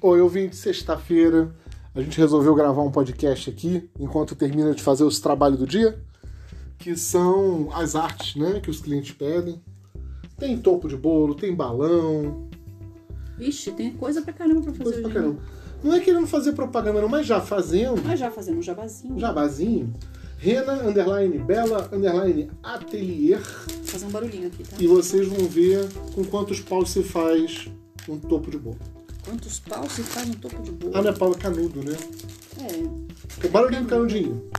Oi, ouvinte, sexta-feira a gente resolveu gravar um podcast aqui enquanto termina de fazer os trabalhos do dia, que são as artes, né, que os clientes pedem. Tem topo de bolo, tem balão, Ixi, tem coisa pra caramba pra fazer coisa pra hoje. né? caramba. Não é querendo fazer propaganda não, mas já fazendo, Mas já fazendo um jabazinho. jabazinho, Rena, underline, Bela, underline, Atelier, Vou fazer um barulhinho aqui, tá? e vocês vão ver com quantos paus se faz um topo de bolo. Quantos paus se faz um topo de bolo? Ah, não é pau, é canudo, né? É. O barulhinho do canudinho.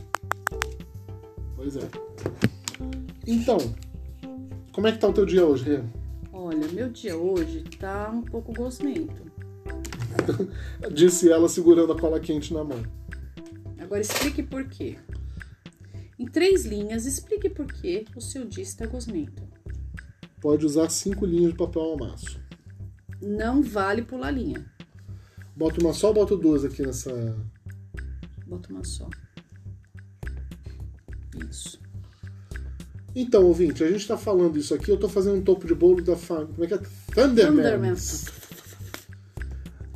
Pois é. Então, como é que tá o teu dia hoje, Rê? Olha, meu dia hoje tá um pouco gosmento. Disse ela segurando a cola quente na mão. Agora explique por quê. Em três linhas, explique por que o seu dia está gosmento. Pode usar cinco linhas de papel ao maço. Não vale pular linha. Bota uma só ou bota duas aqui nessa. Bota uma só. Isso. Então, ouvinte, a gente tá falando isso aqui, eu tô fazendo um topo de bolo da família. Como é que é? Thunderman. Thunderman.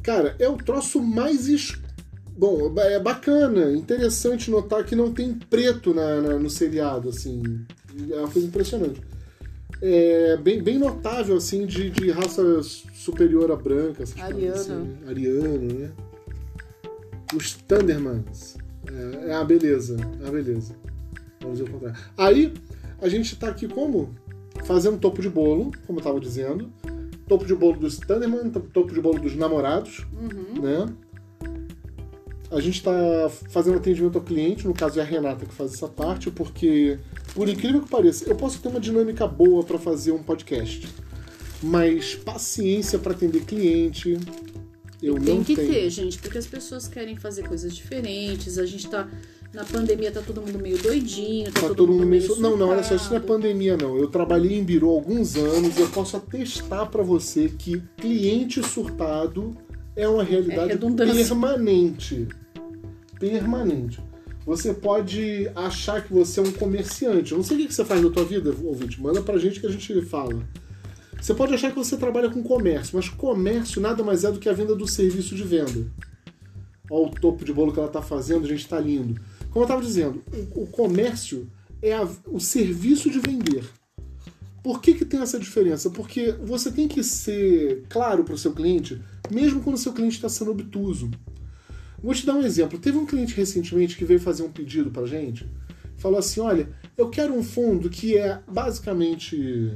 Cara, é o troço mais. es- Bom, é bacana, interessante notar que não tem preto na, na- no seriado, assim. É uma coisa impressionante. É bem, bem notável, assim, de, de raça superior à branca. Essas Ariano. coisas Assim. Ariano, né? Os Thundermans. É, é a beleza, é a beleza. Vamos dizer o contrário. Aí, a gente tá aqui como? Fazendo topo de bolo, como eu tava dizendo. Topo de bolo dos Thunderman, topo de bolo dos namorados Uhum. né? A gente está fazendo atendimento ao cliente, no caso é a Renata que faz essa parte, porque, por incrível que pareça, eu posso ter uma dinâmica boa para fazer um podcast, mas paciência para atender cliente eu Tem não que tenho. ter, gente, porque as pessoas querem fazer coisas diferentes. A gente tá. Na pandemia tá todo mundo meio doidinho, tá, Tá todo mundo meio. Não, não, olha só, isso não é pandemia, não. Eu trabalhei em Biru há alguns anos e eu posso atestar para você que cliente surtado é uma realidade É permanente. Permanente. Você pode achar que você é um comerciante. Eu não sei o que você faz na tua vida, ouvinte. Manda pra gente que a gente fala. Você pode achar que você trabalha com comércio, mas comércio nada mais é do que a venda do serviço de venda. Olha o topo de bolo que ela está fazendo, gente, está lindo. Como eu estava dizendo, o, o comércio é a- o serviço de vender. Por que, que tem essa diferença? Porque você tem que ser claro para o seu cliente, mesmo quando o seu cliente está sendo obtuso. Vou te dar um exemplo. Teve um cliente recentemente que veio fazer um pedido para gente. Falou assim: olha, eu quero um fundo que é basicamente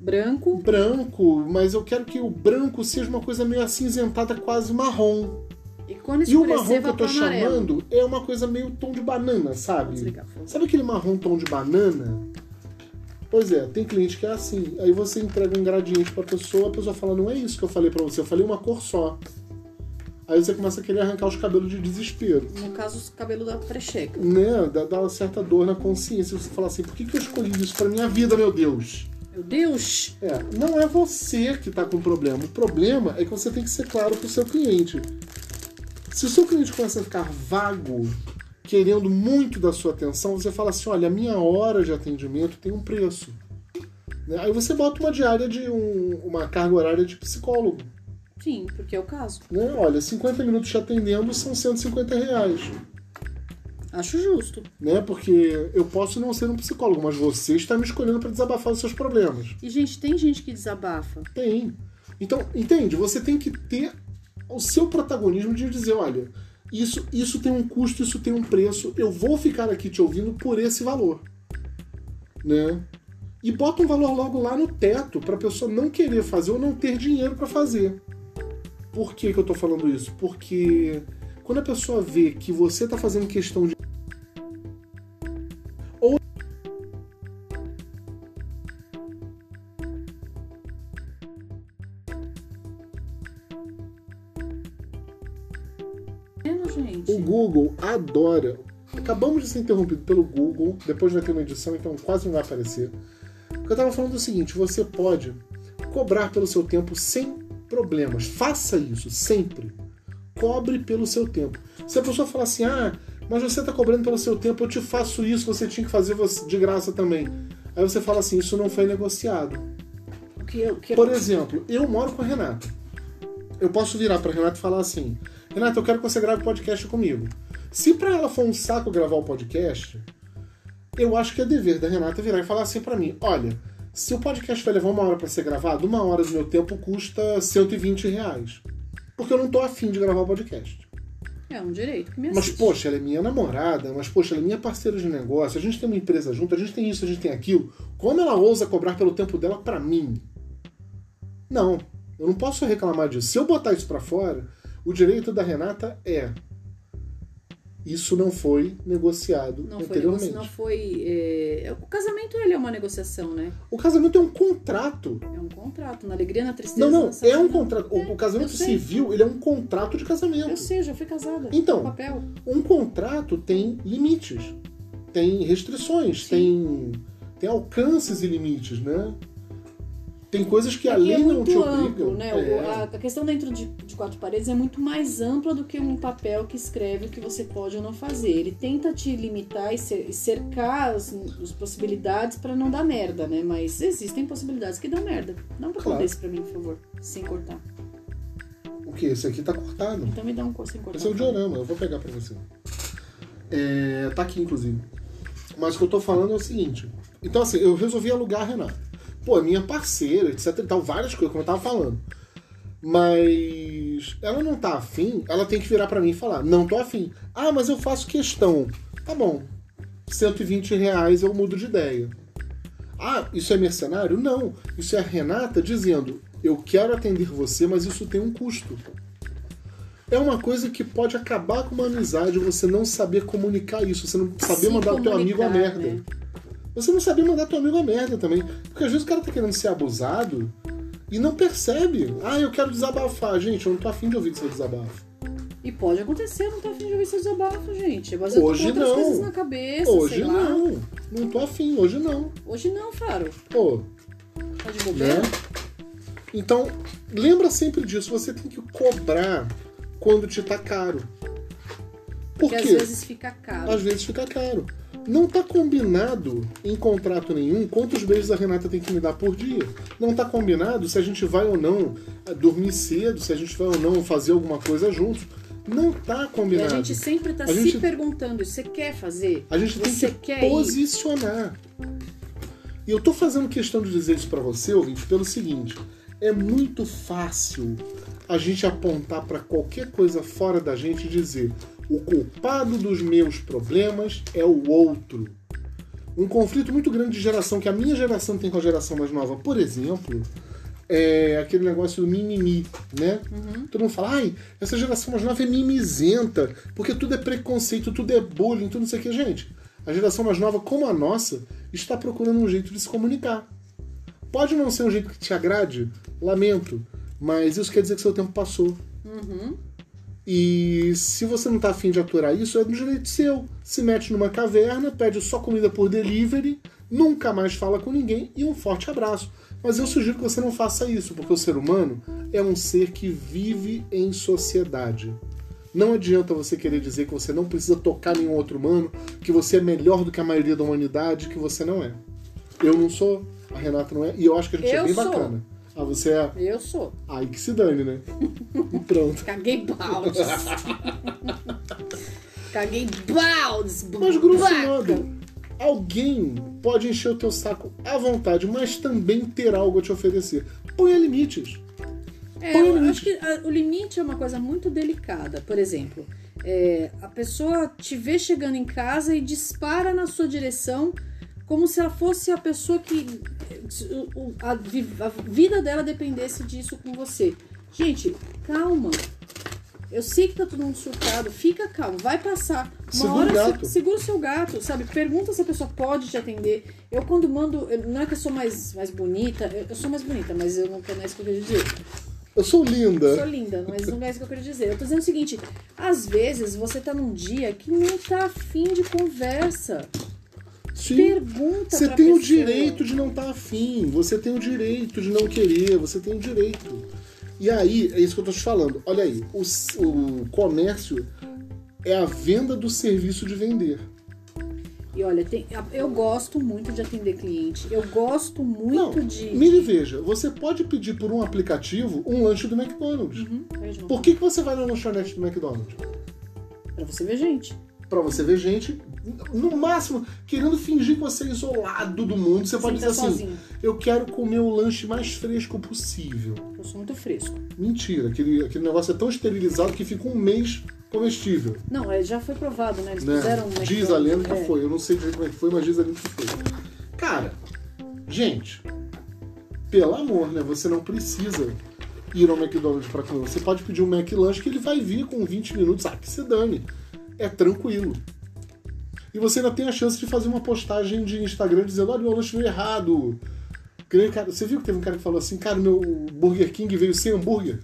Branco. branco, mas eu quero que o branco seja uma coisa meio acinzentada, quase marrom. E quando E o marrom que eu tô chamando é uma coisa meio tom de banana, sabe? desligar. Sabe aquele marrom tom de banana? Pois é, tem cliente que é assim. Aí você entrega um gradiente pra pessoa, a pessoa fala, não é isso que eu falei pra você, eu falei uma cor só. Aí você começa a querer arrancar os cabelos de desespero. No caso, os cabelos da precheca. Né? Dá, dá uma certa dor na consciência. Você fala assim, por que, que eu escolhi isso pra minha vida, meu Deus? Meu Deus! É, não é você que está com o problema. O problema é que você tem que ser claro para o seu cliente. Se o seu cliente começa a ficar vago, querendo muito da sua atenção, você fala assim: olha, a minha hora de atendimento tem um preço. Né? Aí você bota uma diária de um- uma carga horária de psicólogo. Sim, porque é o caso. Né? Olha, 50 minutos te atendendo são 150 reais. Acho justo. Né? Porque eu posso não ser um psicólogo, mas você está me escolhendo para desabafar os seus problemas. E, gente, tem gente que desabafa. Tem. Então, entende? Você tem que ter o seu protagonismo de dizer, olha, isso, isso tem um custo, isso tem um preço, eu vou ficar aqui te ouvindo por esse valor. Né? E bota um valor logo lá no teto para a pessoa não querer fazer ou não ter dinheiro para fazer. Por que, que eu tô falando isso? Porque quando a pessoa vê que você tá fazendo questão de gente? O Google adora. Acabamos de ser interrompido pelo Google, depois vai ter uma edição, então quase não vai aparecer. Eu estava falando o seguinte: você pode cobrar pelo seu tempo sem problemas. Faça isso sempre. Cobre pelo seu tempo. Se a pessoa falar assim, ah, mas você está cobrando pelo seu tempo, eu te faço isso, você tinha que fazer de graça também. Aí você fala assim, isso não foi negociado. O que, o que Por exemplo, eu moro com a Renata. eu posso virar pra Renata e falar assim: Renata, eu quero que você grave podcast comigo. Se pra ela for um saco gravar o podcast, eu acho que é dever da Renata virar e falar assim pra mim: olha, se o podcast vai levar uma hora pra ser gravado, uma hora do meu tempo custa 120 reais. Porque eu não tô afim de gravar o podcast. É um direito que me Mas, poxa, ela é minha namorada, mas, poxa, ela é minha parceira de negócio, a gente tem uma empresa junto, a gente tem isso, a gente tem aquilo. Como ela ousa cobrar pelo tempo dela pra mim? Não, eu não posso reclamar disso. Se eu botar isso pra fora, o direito da Renata é. Isso não foi negociado Não foi, anteriormente. negoci- não foi. é, O casamento ele é uma negociação, né? O casamento é um contrato. É um contrato. Na alegria, na tristeza. Não, não, é um contrato. O- É, o casamento civil, ele é um contrato de casamento. sei, já fui casada. Então. Papel. Um contrato tem limites, tem restrições, Sim. tem, tem alcances e limites, né? Tem coisas que a Aqui lei é não te amplo, obriga. né? É. A, questão dentro de, de quatro paredes é muito mais ampla do que um papel que escreve o que você pode ou não fazer. Ele tenta te limitar e cer- cercar as, as possibilidades pra não dar merda, né? Mas existem possibilidades que dão merda. Dá um papel Claro. desse pra mim, por favor, sem cortar. O que? Esse aqui tá cortado. Então me dá um sem cortar. Esse é o diorama, eu vou pegar pra você. É, tá aqui, inclusive. Mas o que eu tô falando é o seguinte. Então, assim, eu resolvi alugar a Renata. Pô, é minha parceira, etc e tal, várias coisas, como eu tava falando. Mas ela não tá afim, ela tem que virar pra mim e falar, não tô afim. Ah, mas eu faço questão. Tá bom. 120 reais eu mudo de ideia. Ah, isso é mercenário? Não. Isso é a Renata dizendo, eu quero atender você, mas isso tem um custo. É uma coisa que pode acabar com uma amizade você não saber comunicar isso, você não saber Se mandar o teu amigo a merda. né? Você não saber mandar teu amigo a merda também. Porque às vezes o cara tá querendo ser abusado e não percebe. Ah, eu quero desabafar. Gente, eu não tô afim de ouvir seu desabafo. E pode acontecer, eu não tô afim de ouvir seu desabafo, gente. Mas eu tô Hoje com outras não. coisas na cabeça, hoje sei lá. não. Não tô afim, hoje não. Hoje não, Faro. Pô, Tá de bobeira? né? Então, lembra sempre disso. Você tem que cobrar quando te tá caro. Por Porque quê? às vezes fica caro. às vezes fica caro. Não tá combinado em contrato nenhum quantos beijos a Renata tem que me dar por dia. Não tá combinado se a gente vai ou não eh, dormir cedo, se a gente vai ou não fazer alguma coisa juntos. Não tá E combinado. a gente sempre tá A se gente- perguntando, você quer fazer? A gente tem Você que quer ir? posicionar. E eu tô fazendo questão de dizer isso pra você, ouvinte, pelo seguinte: é muito fácil a gente apontar pra qualquer coisa fora da gente e dizer o culpado dos meus problemas é o outro. Um conflito muito grande de geração que a minha geração tem com a geração mais nova, por exemplo, é aquele negócio do mimimi, né? Todo mundo fala, ai, essa geração mais nova é mimizenta, porque tudo é preconceito, tudo é bullying, tudo não sei o que. Gente, a geração mais nova, como a nossa, está procurando um jeito de se comunicar. Pode não ser um jeito que te agrade, lamento, mas isso quer dizer que seu tempo passou. E se você não tá afim de aturar isso, é do direito seu. Se mete numa caverna, pede só comida por delivery, nunca mais fala com ninguém e um forte abraço. Mas eu sugiro que você não faça isso, porque o ser humano é um ser que vive em sociedade. Não adianta você querer dizer que você não precisa tocar nenhum outro humano, que você é melhor do que a maioria da humanidade, que você não é. Eu não sou, a Renata não é, e eu acho que a gente é Eu bem sou. bacana. Ah, você é. Eu sou. Aí que se dane, né? E pronto. Caguei baldes. Caguei baldes. Mas grosso modo, alguém pode encher o teu saco à vontade, mas também ter algo a te oferecer. Ponha limites. É, Põe eu limite. acho que a- o limite é uma coisa muito delicada. Por exemplo, é, a pessoa te vê chegando em casa e dispara na sua direção como se ela fosse a pessoa que a, vi- a vida dela dependesse disso com você. Gente, calma. Eu sei que tá todo mundo surtado, fica calmo, vai passar. Uma Segura hora o gato. se- segura o seu gato, sabe? Pergunta se a pessoa pode te atender. Eu quando mando, eu- não é que eu sou mais, mais bonita, eu, eu sou mais bonita, mas eu não, não é isso que eu queria dizer. Eu sou linda. Sou linda, mas não é isso que eu queria dizer. Eu tô dizendo o seguinte: às vezes você tá num dia que não tá afim de conversa. Sim. Pergunta Você tem o pessoa. direito de não estar afim, você tem o direito de não querer, você tem o direito. E aí, é isso que eu tô te falando. Olha aí, o, o comércio é a venda do serviço de vender. E olha, tem- eu gosto muito de atender cliente. Eu gosto muito Não, de. mire veja, você pode pedir por um aplicativo um lanche do McDonald's. Uhum, veja, Por que, que você vai na lanchonete do McDonald's? Pra você ver gente. Pra você ver gente, no máximo, querendo fingir que você é isolado do mundo. Você pode Sem dizer tá assim: sozinho. eu quero comer o lanche mais fresco possível. Eu sou muito fresco. Mentira, aquele, aquele negócio é tão esterilizado que fica um mês comestível. Não, é, já foi provado, né? Eles né? fizeram um Diz a lenda que é. foi. Eu não sei direito como é que foi, mas diz a lenda que foi. Cara, gente, pelo amor, né? Você não precisa ir ao McDonald's para comer. Você pode pedir um McLanche que ele vai vir com 20 minutos. Ah, que se dane. É tranquilo. E você ainda tem a chance de fazer uma postagem de Instagram dizendo: olha, meu lanche veio errado. Cara, você viu que teve um cara que falou assim: cara, meu Burger King veio sem hambúrguer?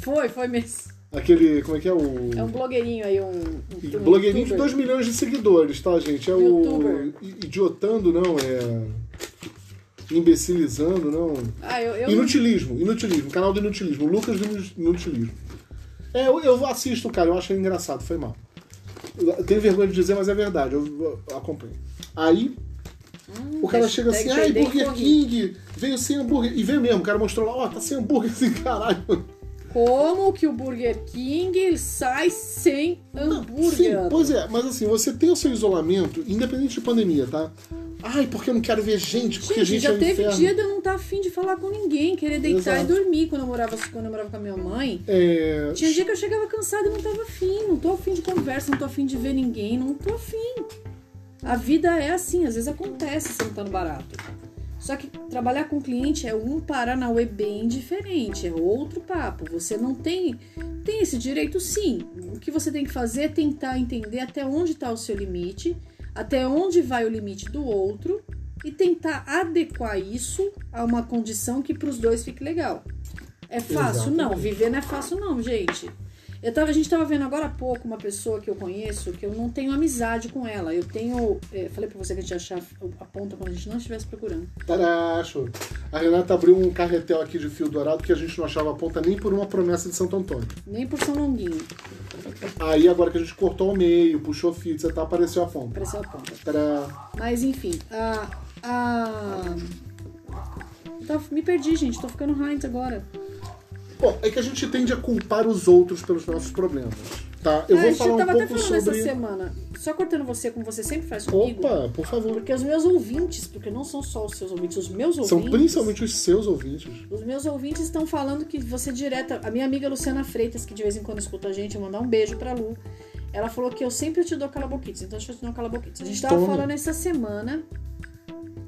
Foi, foi mesmo. Aquele, como é que é o. É um blogueirinho aí, um. Um blogueirinho de youtuber. 2 milhões de seguidores, tá, gente? É Youtuber. o. Idiotando, não, é. Imbecilizando, não. Ah, eu. eu Inutilismo, inutilismo, canal do inutilismo, Lucas do inutilismo. É, eu, eu assisto, cara, eu acho engraçado, foi mal. Eu tenho vergonha de dizer, mas é verdade, eu, acompanho. Aí, o cara chega assim, ai, Burger corri." King, veio sem hambúrguer. E veio mesmo, o cara mostrou lá, ó, tá sem hambúrguer, assim, caralho. Como que o Burger King sai sem hambúrguer? Sim, pois é, mas assim, você tem o seu isolamento, independente de pandemia, tá? Ai, porque eu não quero ver gente, porque a Gente, gente já é teve inferno. dia de eu não estar afim de falar com ninguém, querer deitar Exato. e dormir quando eu morava, quando eu morava com a minha mãe. É, Tinha dia que eu chegava cansada e não tava afim, não tô afim de conversa, não tô afim de ver ninguém, não tô afim. A vida é assim, às vezes acontece sentando barato. Só que trabalhar com cliente é um Paranauê bem diferente, é outro papo. Você não tem tem esse direito sim. O que você tem que fazer é tentar entender até onde está o seu limite, até onde vai o limite do outro e tentar adequar isso a uma condição que para os dois fique legal. É fácil? Não. Exatamente. Viver não é fácil, não, gente. Eu tava, a gente tava vendo agora há pouco uma pessoa que eu conheço que eu não tenho amizade com ela. Eu tenho. é, falei pra você que a gente achar a ponta quando a gente não estivesse procurando. Taracho. A Renata abriu um carretel aqui de fio dourado que a gente não achava a ponta nem por uma promessa de Santo Antônio. Nem por São Longuinho. Aí agora que a gente cortou ao meio, puxou fio, etc, apareceu a ponta. Apareceu a ponta. Tará. Mas enfim, a. a... Tava- me perdi, gente. Tô ficando Heinz agora. Bom, é que a gente tende a culpar os outros pelos nossos problemas. Tá? Eu Ah, a vou gente falar um tava até pouco falando sobre. essa semana. Só cortando você, como você sempre faz comigo. Opa, por favor. Porque os meus ouvintes, porque não são só os seus ouvintes, os meus ouvintes. São principalmente os seus ouvintes. Os meus ouvintes estão falando que você direta. A minha amiga Luciana Freitas, que de vez em quando escuta a gente, eu mandar um beijo pra Lu. Ela falou que eu sempre te dou calaboquites, então deixa eu te dar um calaboquites. A gente tava falando essa semana.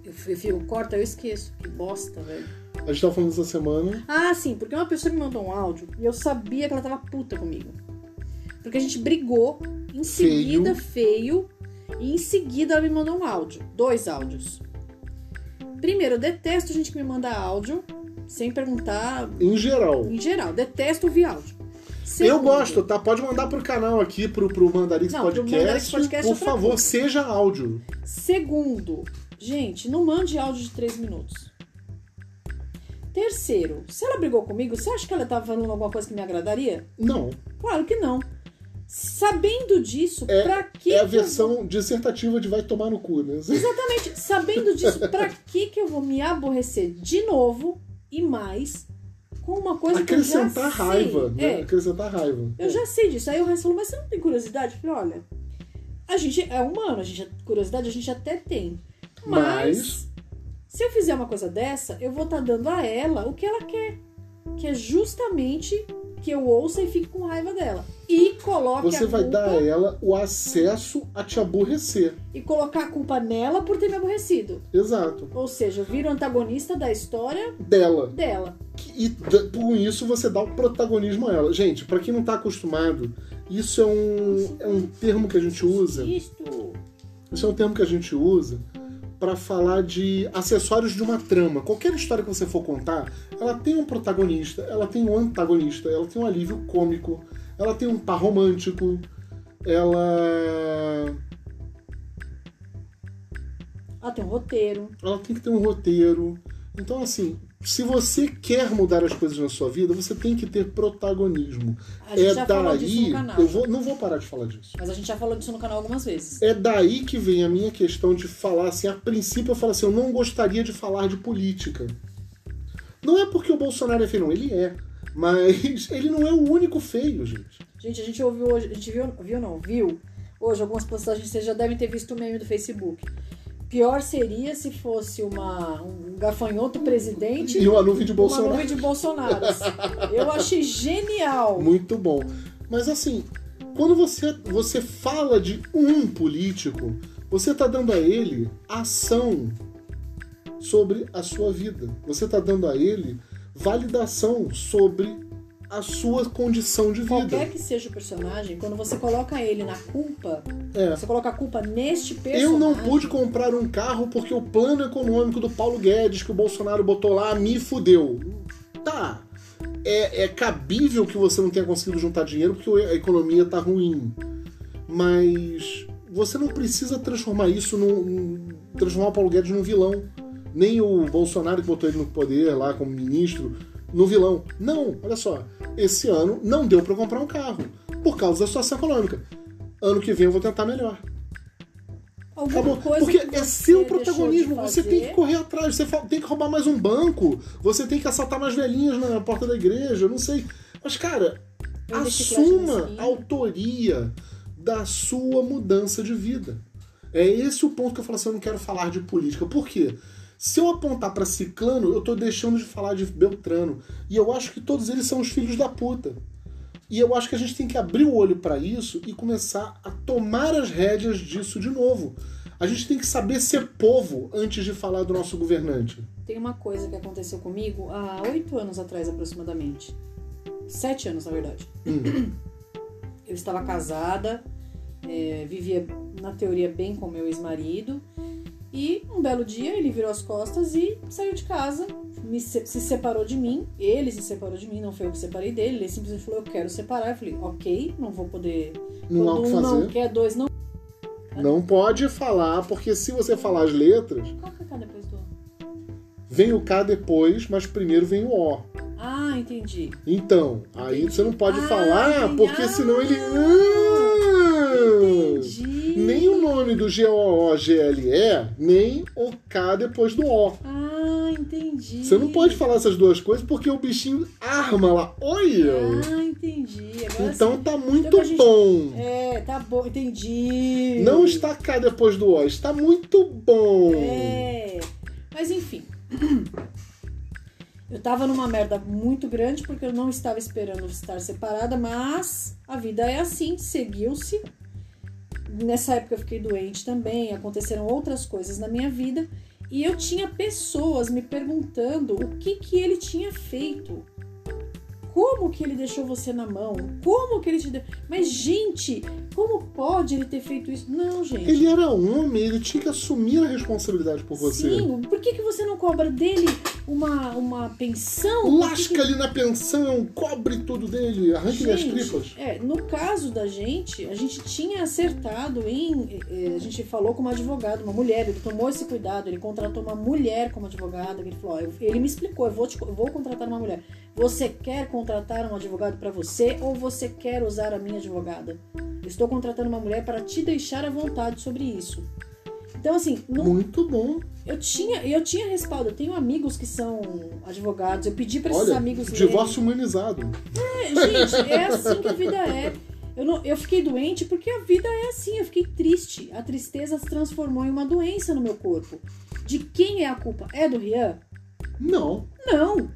Eu, eu, eu corta, eu esqueço. Que bosta, velho. A gente tava falando essa semana. Ah, sim, porque uma pessoa me mandou um áudio e eu sabia que ela tava puta comigo. Porque a gente brigou, em seguida, feio, e em seguida ela me mandou um áudio. Dois áudios. Primeiro, eu detesto gente que me manda áudio sem perguntar Em geral. em geral. Detesto ouvir áudio. Eu Segundo, gosto, tá? Pode mandar pro canal aqui, pro, pro Mandarix Não, pro Podcast. Mandarix Podcast é por favor, seja áudio. Segundo, gente, não mande áudio de três minutos. Terceiro, se ela brigou comigo, você acha que ela tava falando alguma coisa que me agradaria? Não. Claro que não. Sabendo disso, É- pra que. É a versão dissertativa de vai tomar no cu, né? Exatamente. Sabendo disso, pra que que eu vou me aborrecer de novo e mais com uma coisa que eu já Acrescentar sei? raiva, né? É, Acrescentar raiva. eu já sei disso. Aí o Reis falou, mas você não tem curiosidade? Eu falei, olha, a gente é humano, a gente curiosidade a gente até tem. Mas, Mas- se eu fizer uma coisa dessa, eu vou estar dando a ela o que ela quer. Que é justamente que eu ouça e fique com raiva dela. E coloque Você a vai culpa, dar a ela o acesso a te aborrecer. e colocar a culpa nela por ter me aborrecido. Exato. Ou seja, eu viro antagonista da história Dela. dela. E com isso você dá o protagonismo a ela. Gente, pra quem não tá acostumado, isso é um, é um termo que a gente usa. Isto. Isso é um termo que a gente usa para falar de acessórios de uma trama. Qualquer história que você for contar, ela tem um protagonista, ela tem um antagonista, ela tem um alívio cômico, ela tem um par romântico, ela Ela tem um roteiro. ela tem que ter um roteiro. Então, assim, se você quer mudar as coisas na sua vida, você tem que ter protagonismo. A gente É já falou disso daí. no canal. Eu vou, não vou parar de falar disso. Mas a gente já falou disso no canal algumas vezes. É daí que vem a minha questão de falar assim. A princípio, eu falo assim: eu não gostaria de falar de política. Não é porque o Bolsonaro é feio, não, ele é. Mas ele não é o único feio, gente. Gente, a gente ouviu hoje, a gente viu, viu não, viu hoje algumas postagens, vocês já devem ter visto o meme do Facebook. Pior seria se fosse uma, um gafanhoto presidente E uma nuvem de uma Bolsonaro. nuvem de Bolsonaro. Eu achei genial. Muito bom. Mas assim, quando você, você fala de um político, você está dando a ele ação sobre a sua vida. Você está dando a ele validação sobre a sua condição de vida. Qualquer que seja o personagem, quando você coloca ele na culpa, É. você coloca a culpa neste personagem. Eu não pude comprar um carro porque o plano econômico do Paulo Guedes que o Bolsonaro botou lá me fudeu. Tá. É, é cabível que você não tenha conseguido juntar dinheiro porque a economia tá ruim. Mas você não precisa transformar isso num. transformar o Paulo Guedes num vilão. Nem o Bolsonaro que botou ele no poder lá como ministro no vilão. Não, olha só. Esse ano não deu para comprar um carro por causa da situação econômica. Ano que vem eu vou tentar melhor. Alguma Acabou. Porque que é seu protagonismo. Você tem que correr atrás. Você tem que roubar mais um banco. Você tem que assaltar mais velhinhas na porta da igreja. eu Não sei. Mas, cara, na assuma a autoria da sua mudança de vida. É esse o ponto que eu falo assim: eu não quero falar de política. Por quê? Se eu apontar pra Ciclano, eu tô deixando de falar de Beltrano. E eu acho que todos eles são os filhos da puta. E eu acho que a gente tem que abrir o olho para isso e começar a tomar as rédeas disso de novo. A gente tem que saber ser povo antes de falar do nosso governante. Tem uma coisa que aconteceu comigo há oito anos atrás, aproximadamente. Sete anos, na verdade. Hum. Eu estava casada, é, vivia, na teoria, bem com meu ex-marido. E um belo dia ele virou as costas e saiu de casa, me se, se separou de mim. Ele se separou de mim, não foi eu que separei dele. Ele simplesmente falou: Eu quero separar. Eu falei: Ok, não vou poder. Não há o que um não fazer. quer, dois não. Não pode falar, porque se você falar as letras, Qual que é cá depois do. vem o K depois, mas primeiro vem o O. Ah, entendi. Então, aí Entendi. você não pode Ah, falar, entendi. porque senão ele. Ah! Nome do G-O-O-G-L-E, nem o K depois do O. Ah, entendi. Você não pode falar essas duas coisas porque o bichinho arma lá. Oi! Ah, entendi. Agora então sim. tá muito Então gente- bom. É, tá bom, entendi. Não está K depois do O, está muito bom. É. Mas enfim. Eu tava numa merda muito grande porque eu não estava esperando estar separada, mas a vida é assim, seguiu-se. Nessa época eu fiquei doente também, aconteceram outras coisas na minha vida e eu tinha pessoas me perguntando o que que ele tinha feito. Como que ele deixou você na mão? Como que ele te deu? Mas gente, como pode ele ter feito isso? Não, gente. Ele era homem, ele tinha que assumir a responsabilidade por você. Sim, por que, que você não cobra dele uma, uma pensão? Lasca ali na pensão, cobre tudo dele, arranque-lhe as tripas. É, no caso da gente, a gente tinha acertado em. eh, A gente falou com uma advogada, uma mulher, ele tomou esse cuidado, ele contratou uma mulher como advogada. Ele falou: ó, ele me explicou, eu vou, te- eu vou contratar uma mulher. Você quer contratar um advogado para você ou você quer usar a minha advogada? Eu estou contratando uma mulher para te deixar à vontade sobre isso. Então, assim, não, Muito bom. eu tinha, eu tinha respaldo. Eu tenho amigos que são advogados. Eu pedi para esses Olha, amigos lerem. divórcio humanizado. É, gente, é assim que a vida é. Eu, não, eu fiquei doente porque a vida é assim. Eu fiquei triste. A tristeza se transformou em uma doença no meu corpo. De quem é a culpa? É do Rian? Não. Não.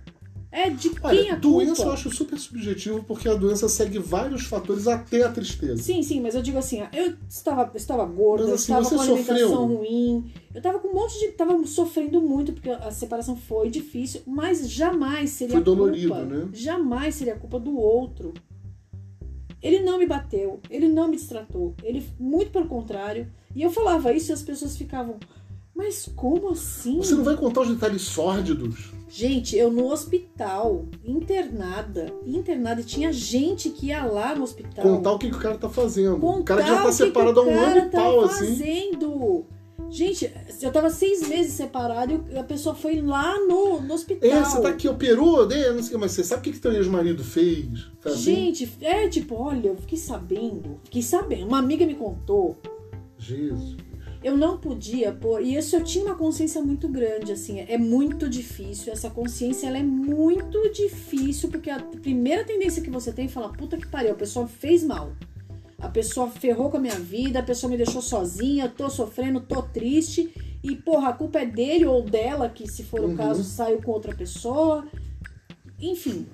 É de quem Olha, a doença culpa? eu acho super subjetivo porque a doença segue vários fatores até a tristeza. Sim, sim, mas eu digo assim, eu estava, eu estava gorda, Mas eu assim, estava você com uma alimentação sofreu? ruim, eu estava com um monte de. Tava sofrendo muito, porque a separação foi difícil, mas jamais seria Foi a culpa. dolorido, né? Jamais seria a culpa do outro. Ele não me bateu, ele não me distratou, ele, muito pelo contrário. E eu falava isso e as pessoas ficavam, mas como assim? Você não vai contar os detalhes sórdidos? Gente, eu no hospital, internada, internada, e tinha gente que ia lá no hospital. Contar o que, que o cara tá fazendo. o Contar cara já tá o separado há o um ano e pau, tá assim. fazendo. Gente, eu tava seis meses separado e a pessoa foi lá no, no hospital. É, você tá aqui, operou, né? Não sei o mas você sabe o que, que teu ex-marido fez? Gente, é tipo, olha, eu fiquei sabendo, fiquei sabendo. Uma amiga me contou. Jesus. Eu não podia pôr, e isso eu tinha uma consciência muito grande, assim, é muito difícil. Essa consciência ela é muito difícil, porque a primeira tendência que você tem é falar, puta que pariu, a pessoa fez mal. A pessoa ferrou com a minha vida, a pessoa me deixou sozinha, tô sofrendo, tô triste. E, porra, a culpa é dele ou dela, que se for Uhum. o caso, saiu com outra pessoa. Enfim.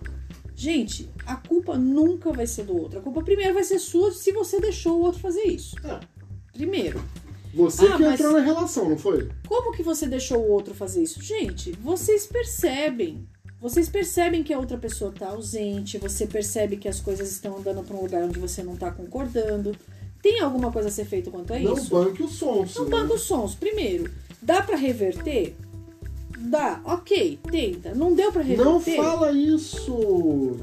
Gente, a culpa nunca vai ser do outro. A culpa primeiro vai ser sua se você deixou o outro fazer isso. É, Primeiro. Você Ah, que mas- entrou na relação, não foi? Como que você deixou o outro fazer isso? Gente, vocês percebem. Vocês percebem que a outra pessoa tá ausente, você percebe que as coisas estão andando para um lugar onde você não tá concordando. Tem alguma coisa a ser feita quanto a Não isso? banque o som, Não banca os sons. Primeiro, dá pra reverter? Dá, ok, tenta. Não deu pra reverter? Não fala isso!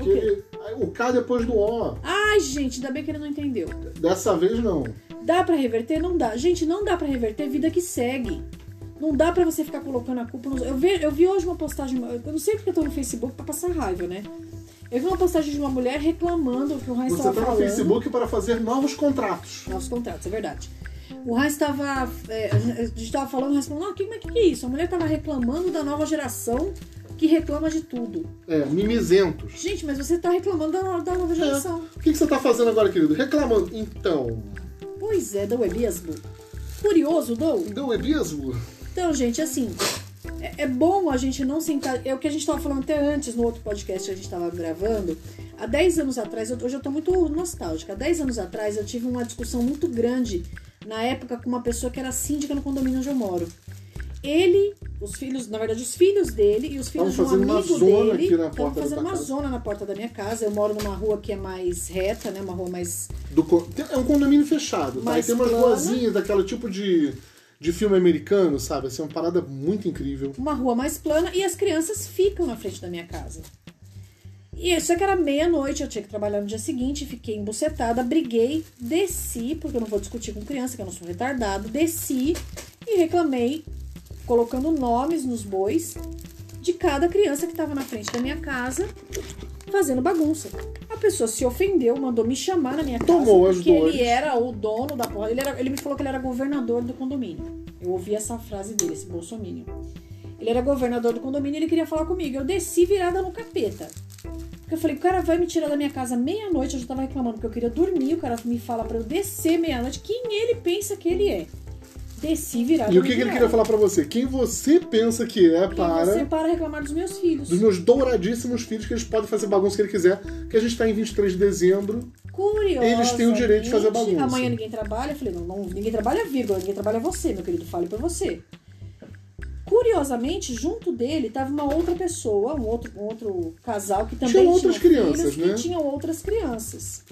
que ele- o K depois do O. Ai, gente, ainda bem que ele não entendeu. Dessa vez não. Dá pra reverter? Não dá. Gente, não dá pra reverter vida que segue. Não dá pra você ficar colocando a culpa nos. Eu vi, eu vi hoje uma postagem. Eu não sei porque eu tô no Facebook pra passar raiva, né? Eu vi uma postagem de uma mulher reclamando que o Heinz Você estava tá no falando. Facebook para fazer novos contratos. Nossos contratos, é verdade. O Heinz estava. É, a gente estava falando, o Heinz falou: não, que, mas que, que é isso? A mulher estava reclamando da nova geração que reclama de tudo. É, mimizentos. Gente, mas você tá reclamando da, da nova geração. O que, que você tá fazendo agora, querido? Reclamando. Então. Pois é, Dom Eliasbo. Curioso, Dom? Deu é mesmo? Então, gente, assim, é, é bom a gente não sentar. É o que a gente estava falando até antes no outro podcast que a gente estava gravando. Há 10 anos atrás, eu- hoje eu tô muito nostálgica. Há 10 anos atrás eu tive uma discussão muito grande na época com uma pessoa que era síndica no condomínio onde eu moro. Ele, os filhos, na verdade, os filhos dele e os filhos de um amigo dele da fazendo uma casa. zona na porta da minha casa. Eu moro numa rua que é mais reta, né? Uma rua mais Do é um condomínio fechado, tá? E tem umas plana. ruazinhas daquela tipo de, de filme americano, sabe? Assim, uma parada muito incrível. uma rua mais plana e as crianças ficam na frente da minha casa. E só que era meia-noite, eu tinha que trabalhar no dia seguinte, fiquei embucetada, briguei, desci, porque eu não vou discutir com criança, que eu não sou retardado, desci e reclamei, colocando nomes nos bois de cada criança que estava na frente da minha casa fazendo bagunça. A pessoa se ofendeu, mandou me chamar na minha casa, Tomou as porque dores. ele era o dono da porra. Ele, era- ele me falou que ele era governador do condomínio. Eu ouvi essa frase dele, esse bolsominion. Ele era governador do condomínio e ele queria falar comigo. Eu desci virada no capeta. Porque eu falei, o cara vai me tirar da minha casa meia-noite. Eu já tava reclamando porque eu queria dormir. O cara me fala pra eu descer meia-noite. Quem ele pensa que ele é? Desci virada E o que, que ele queria falar pra você? Quem você pensa que é Quem para você para reclamar dos meus filhos. dos meus douradíssimos filhos que eles podem fazer bagunça que ele quiser, que a gente tá em 23 de dezembro. Curiosamente, Eles têm o direito de fazer bagunça. Amanhã ninguém trabalha. Eu falei, não, não, ninguém trabalha, vírgula, ninguém trabalha você, meu querido, fale por você. Curiosamente, junto dele tava uma outra pessoa, um outro, um outro casal que também Tinham outras tinha crianças, filhos né? tinham outras crianças.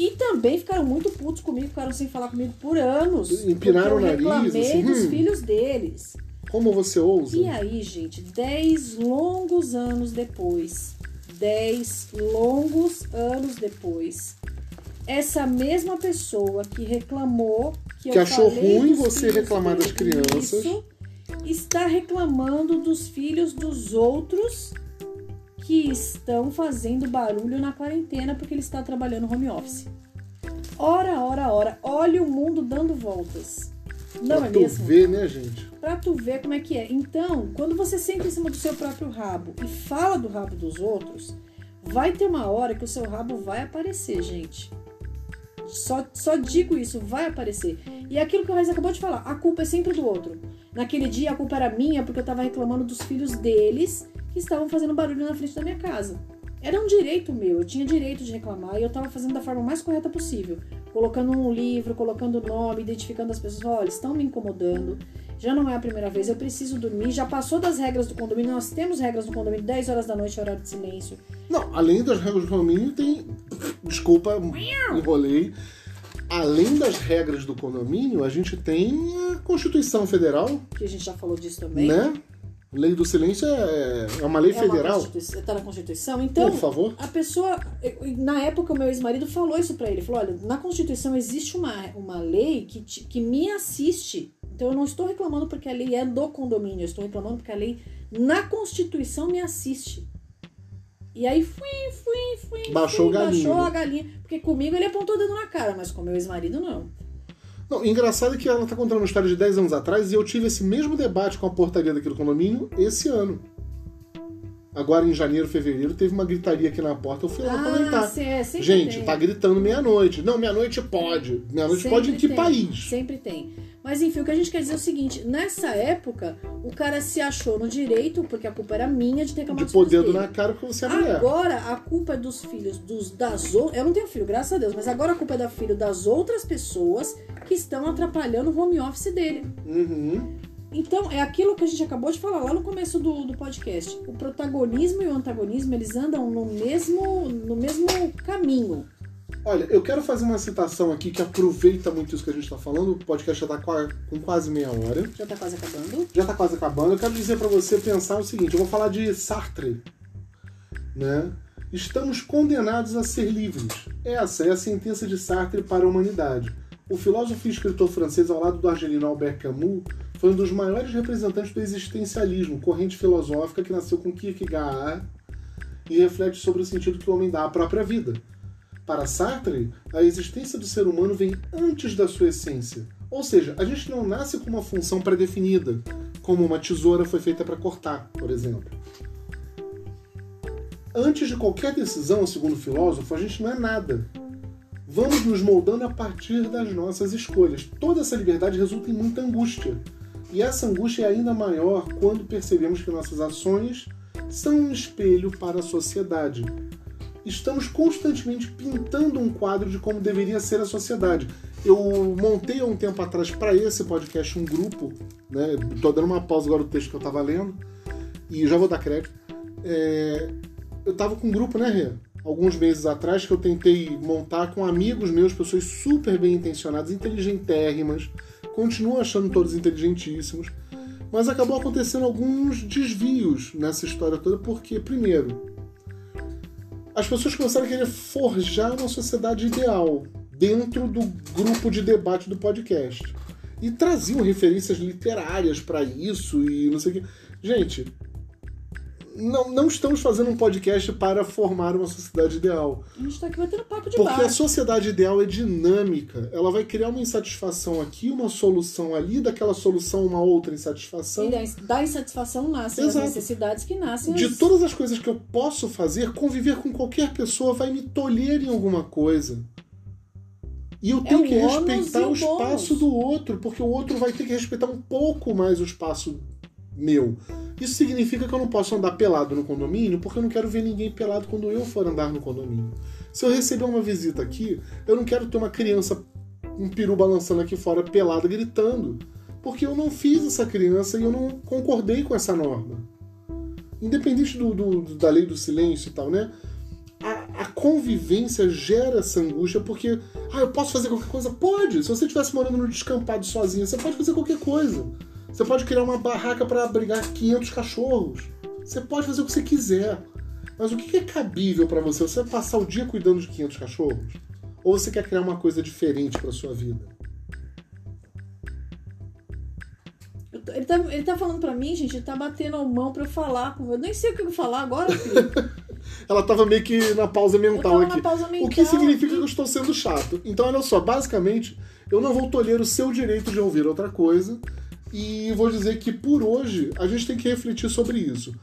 E também ficaram muito putos comigo, ficaram sem falar comigo por anos. Empinaram o nariz, reclamei assim, dos hum. filhos deles. Como você ousa? E aí, gente, 10 longos anos depois, 10 longos anos depois, essa mesma pessoa que reclamou que, Que achou ruim você reclamar das crianças. isso, está reclamando dos filhos dos outros que estão fazendo barulho na quarentena porque ele está trabalhando home office. Ora, ora, ora, olha o mundo dando voltas. Não pra é tu mesmo? ver, né, gente? Pra tu ver como é que é. Então, quando você senta em cima do seu próprio rabo e fala do rabo dos outros, vai ter uma hora que o seu rabo vai aparecer, gente. Só, só digo isso, vai aparecer. E é aquilo que o Raiz acabou de falar, a culpa é sempre do outro. Naquele dia a culpa era minha porque eu tava reclamando dos filhos deles que estavam fazendo barulho na frente da minha casa. Era um direito meu, eu tinha direito de reclamar e eu tava fazendo da forma mais correta possível. Colocando um livro, colocando nome, identificando as pessoas. Olha, estão me incomodando. Já não é a primeira vez, eu preciso dormir. Já passou das regras do condomínio. Nós temos regras no condomínio, 10 horas da noite, horário de silêncio. Não, além das regras do condomínio, tem. Desculpa, enrolei. Além das regras do condomínio, a gente tem a Constituição Federal, Que a gente já falou disso também. né? Lei do silêncio é, é uma lei É federal. Constituição- tá na Constituição. Então, Por favor. a pessoa. Na época, o meu ex-marido falou isso pra ele. Falou: olha, na Constituição existe uma, uma lei que, te- que me assiste Então eu não estou reclamando porque a lei é do condomínio, eu estou reclamando porque a lei na Constituição me assiste. E aí fui, fui, fui. Baixou fui, o galinho, Baixou né? a galinha. Porque comigo ele apontou o dedo na cara, mas com meu ex-marido não. Não, engraçado é que ela tá contando uma história de 10 anos atrás e eu tive esse mesmo debate com a portaria daquele condomínio esse ano. Agora em janeiro, fevereiro, teve uma gritaria aqui na porta, eu fui lá comentar. sim, é, Gente, tem. tá gritando meia-noite. Não, meia-noite pode. Meia-noite pode em que tem, país? Sempre tem. Mas enfim, o que a gente quer dizer é o seguinte: nessa época, o cara se achou no direito, porque a culpa era minha de ter reclamado De pôr dedo dele. na cara porque você é mulher. Agora a culpa é dos filhos dos das outras. Eu não tenho filho, graças a Deus, mas agora a culpa é da filho das outras pessoas que estão atrapalhando o home office dele. Uhum. Então, é aquilo que a gente acabou de falar lá no começo do, do podcast. O protagonismo e o antagonismo, eles andam no mesmo, no mesmo caminho. Olha, eu quero fazer uma citação aqui que aproveita muito isso que a gente tá falando. O podcast já tá qua- com quase meia hora. Já tá quase acabando. já tá quase acabando. Eu quero dizer para você pensar o seguinte: eu vou falar de Sartre, né? Estamos condenados a ser livres. Essa é a sentença de Sartre para a humanidade. O filósofo e escritor francês, ao lado do argelino Albert Camus, foi um dos maiores representantes do existencialismo, corrente filosófica que nasceu com Kierkegaard e reflete sobre o sentido que o homem dá à própria vida. Para Sartre, a existência do ser humano vem antes da sua essência. Ou seja, a gente não nasce com uma função pré-definida, como uma tesoura foi feita para cortar, por exemplo. Antes de qualquer decisão, segundo o filósofo, a gente não é nada. Vamos nos moldando a partir das nossas escolhas. Toda essa liberdade resulta em muita angústia. E essa angústia é ainda maior quando percebemos que nossas ações são um espelho para a sociedade. Estamos constantemente pintando um quadro de como deveria ser a sociedade. Eu montei há um tempo atrás para esse podcast um grupo, né? Tô dando uma pausa agora do texto que eu estava lendo e já vou dar crédito. É, eu tava com um grupo, né, Rê? Alguns meses atrás que eu tentei montar com amigos meus, pessoas super bem intencionadas, inteligentérrimas, continuo achando todos inteligentíssimos, mas acabou acontecendo alguns desvios nessa história toda, porque, primeiro, as pessoas começaram a querer forjar uma sociedade ideal dentro do grupo de debate do podcast. E traziam referências literárias para isso e não sei o que. Gente, não, não estamos fazendo um podcast para formar uma sociedade ideal. A gente tá aqui batendo papo de Porque bar. a sociedade ideal é dinâmica. Ela vai criar uma insatisfação aqui, uma solução ali, daquela solução uma outra insatisfação. E da- insatisfação nascem Exato. as necessidades que nascem De as... todas as coisas que eu posso fazer, conviver com qualquer pessoa vai me tolher em alguma coisa. E eu tenho o que respeitar o o espaço do outro, porque o outro vai ter que respeitar um pouco mais o espaço meu. Isso significa que eu não posso andar pelado no condomínio, porque eu não quero ver ninguém pelado quando eu for andar no condomínio. Se eu receber uma visita aqui, eu não quero ter uma criança, um peru balançando aqui fora pelada gritando, porque eu não fiz essa criança e eu não concordei com essa norma independente do, do- da lei do silêncio e tal, né? A, a convivência gera essa angústia porque, ah, eu posso fazer qualquer coisa? Pode! Se você estivesse morando no descampado sozinho, você pode fazer qualquer coisa. Você pode criar uma barraca para abrigar 500 cachorros. Você pode fazer o que você quiser. Mas o que é cabível para você? Você vai passar o dia cuidando de 500 cachorros? Ou você quer criar uma coisa diferente para sua vida? Ele tá, ele tá falando pra mim, gente, ele tá batendo a mão pra eu falar. Eu nem sei o que eu vou falar agora, filho. Ela tava meio que na pausa mental aqui. pausa mental. O que significa que eu estou sendo chato. Então, olha só, basicamente, eu não vou tolher o seu direito de ouvir outra coisa. E vou dizer que por hoje a gente tem que refletir sobre isso.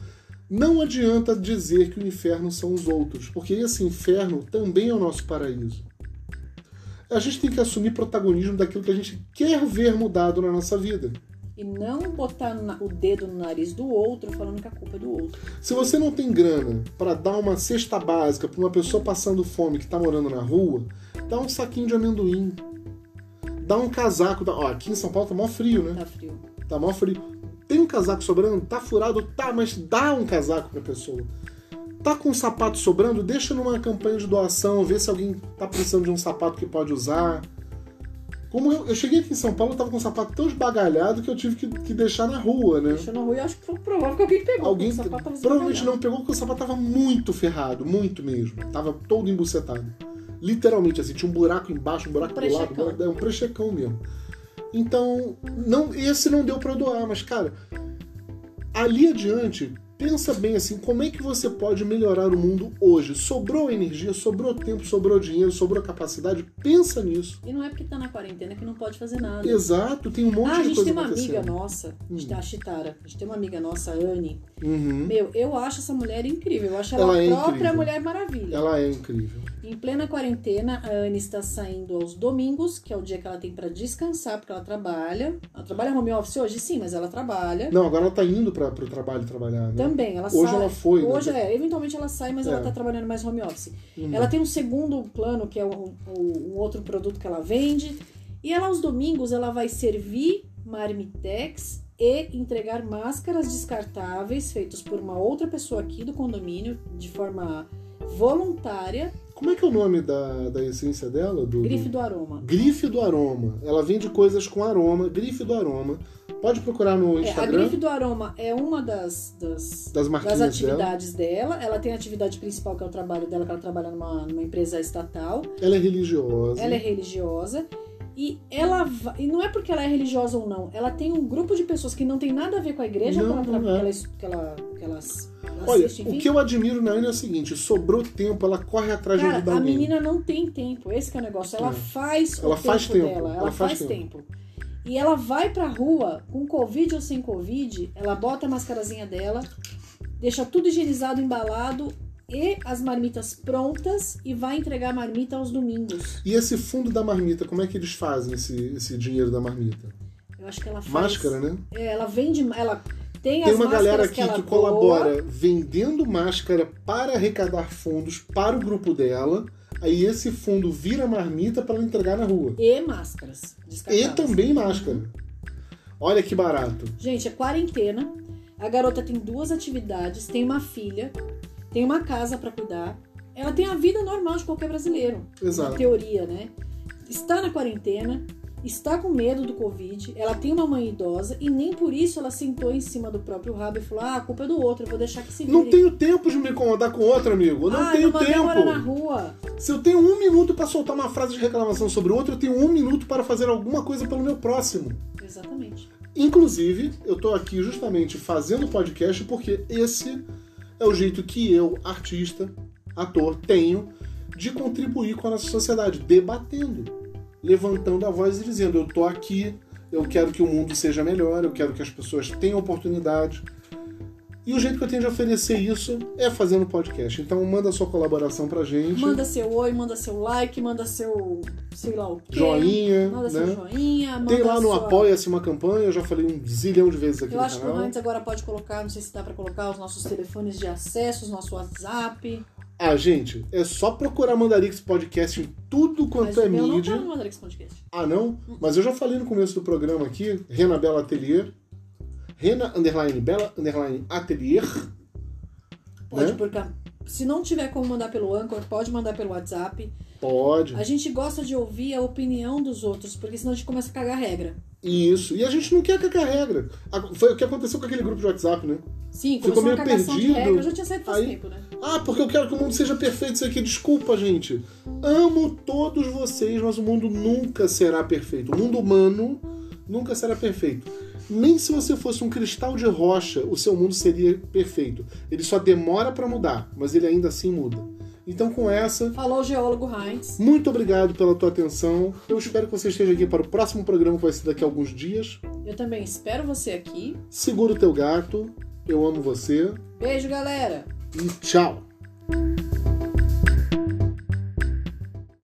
Não adianta dizer que o inferno são os outros, porque esse inferno também é o nosso paraíso. A gente tem que assumir protagonismo daquilo que a gente quer ver mudado na nossa vida. E não botar o dedo no nariz do outro falando que a culpa é do outro. Se você não tem grana para dar uma cesta básica para uma pessoa passando fome que está morando na rua, dá um saquinho de amendoim. Dá um casaco. Dá... Ó, aqui em São Paulo tá mó frio, né? Tá frio. Tá mó frio. Tem um casaco sobrando? Tá furado? Tá, mas dá um casaco pra pessoa. Tá com um sapato sobrando? Deixa numa campanha de doação, vê se alguém tá precisando de um sapato que pode usar. Como eu, eu cheguei aqui em São Paulo, eu tava com um sapato tão esbagalhado que eu tive que, que deixar na rua, né? Deixou na rua e acho que foi provável que alguém pegou. Alguém provavelmente não pegou porque o sapato tava muito ferrado, muito mesmo. Tava todo embucetado. Literalmente, assim, tinha um buraco embaixo, um buraco do lado, um, buraco, é um prechecão mesmo. Então, não, esse não deu para doar, mas cara, ali adiante, pensa bem assim, como é que você pode melhorar o mundo hoje? Sobrou energia, sobrou tempo, sobrou dinheiro, sobrou capacidade? Pensa nisso. E não é porque tá na quarentena que não pode fazer nada. Exato, tem um monte ah, a de gente coisa tem uma acontecendo. amiga nossa, a gente tem a Chitara. A gente tem uma amiga nossa, a Anne. Uhum. Meu, eu acho essa mulher incrível. Eu acho ela, Ela a é própria incrível. Mulher Maravilha. Ela é incrível. Em plena quarentena, a Anne está saindo aos domingos, que é o dia que ela tem pra descansar, porque ela trabalha. Ela trabalha home office hoje? Sim, mas ela trabalha. Não, agora ela tá indo para pro trabalho trabalhar, né? Também, ela Hoje sai. ela foi, né? Hoje é, eventualmente ela sai, mas É. ela tá trabalhando mais home office. Uhum. Ela tem um segundo plano, que é o, o- um outro produto que ela vende. E ela, aos domingos, ela vai servir marmitex e entregar máscaras descartáveis feitos por uma outra pessoa aqui do condomínio, de forma voluntária, Como é que é o nome da, da essência dela? Do, grife do aroma. Grife do Aroma. Ela vende coisas com aroma. Grife do Aroma. Pode procurar no É, a Instagram grife do aroma é uma das, das, das das dela. atividades dela. Ela tem a atividade principal, que é o trabalho dela, que ela trabalha numa, numa empresa estatal. Ela é religiosa. Ela é religiosa. E ela e não é porque ela é religiosa ou não, ela tem um grupo de pessoas que não tem nada a ver com a igreja Não, que, ela, não é. que, ela, que, elas Olha, o que eu admiro na Ana é o seguinte: sobrou tempo, ela corre atrás de Cara, ajudar a alguém. menina não tem tempo, esse é o negócio. Ela É. faz Ela o faz tempo, tempo, dela, ela, ela faz faz, tempo. E ela vai pra rua, com Covid ou sem Covid, ela bota a mascarazinha dela, deixa tudo higienizado, embalado e as marmitas prontas e vai entregar a marmita aos domingos. E esse fundo da marmita, como é que eles fazem esse, esse dinheiro da marmita? Eu acho que ela faz. Máscara, né? É, ela vende. Ela tem, Tem uma galera aqui que doa. colabora vendendo máscara para arrecadar fundos para o grupo dela. Aí esse fundo vira marmita para ela entregar na rua. E máscaras. E também máscara. Olha que barato. Gente, é quarentena. A garota tem duas atividades, tem uma filha, tem uma casa pra cuidar. Ela tem a vida normal de qualquer brasileiro. Na Exato. teoria, né? Está na quarentena, está com medo do Covid, ela tem uma mãe idosa e nem por isso ela sentou em cima do próprio rabo e falou: ah, a culpa é do outro, eu vou deixar que se vire. Não tenho tempo de me incomodar com outro, amigo. Eu não ah, tenho mora na tempo. rua. Se eu tenho um minuto para soltar uma frase de reclamação sobre o outro, eu tenho um minuto para fazer alguma coisa pelo meu próximo. Exatamente. Inclusive, eu tô aqui justamente fazendo podcast porque esse é o jeito que eu, artista, ator, tenho de contribuir com a nossa sociedade, debatendo, levantando a voz e dizendo: eu tô aqui, eu quero que o mundo seja melhor, eu quero que as pessoas tenham oportunidade. E o jeito que eu tenho de oferecer isso é fazendo podcast. Então manda sua colaboração pra gente. Manda seu oi, manda seu like, manda seu sei lá o quê. joinha, Manda né? seu joinha, manda Tem lá no sua... Apoia-se uma campanha, eu já falei um zilhão de vezes aqui Eu no acho que o canal. Heinz agora pode colocar, não sei se dá pra colocar, os nossos telefones de acesso, os nosso WhatsApp. Ah, gente, é só procurar Mandarix Podcast em tudo quanto Mas é o meu não mídia. tá no Mandarix Podcast. Ah, não? Mas eu já falei no começo do programa aqui, Rena Bela Atelier. Rena underline Bela underline Atelier. Pode, Né? porque se não tiver como mandar pelo Anchor, pode mandar pelo WhatsApp. Pode. A gente gosta de ouvir a opinião dos outros, porque senão a gente começa a cagar regra. Isso. E a gente não quer cagar regra. Foi o que aconteceu com aquele grupo de WhatsApp, né? Sim, Ficou meio perdido. de regra. Eu já tinha saído faz Aí- tempo, né? Ah, porque eu quero que o mundo seja perfeito, isso aqui. Desculpa, gente. Amo todos vocês, mas o mundo nunca será perfeito. O mundo humano nunca será perfeito. Nem se você fosse um cristal de rocha, o seu mundo seria perfeito. Ele só demora pra mudar, mas ele ainda assim muda. Então, com essa, Falou geólogo Heinz. muito obrigado pela tua atenção. Eu espero que você esteja aqui para o próximo programa, que vai ser daqui a alguns dias. Eu também espero você aqui. Segura o teu gato. Eu amo você. Beijo, galera! E tchau!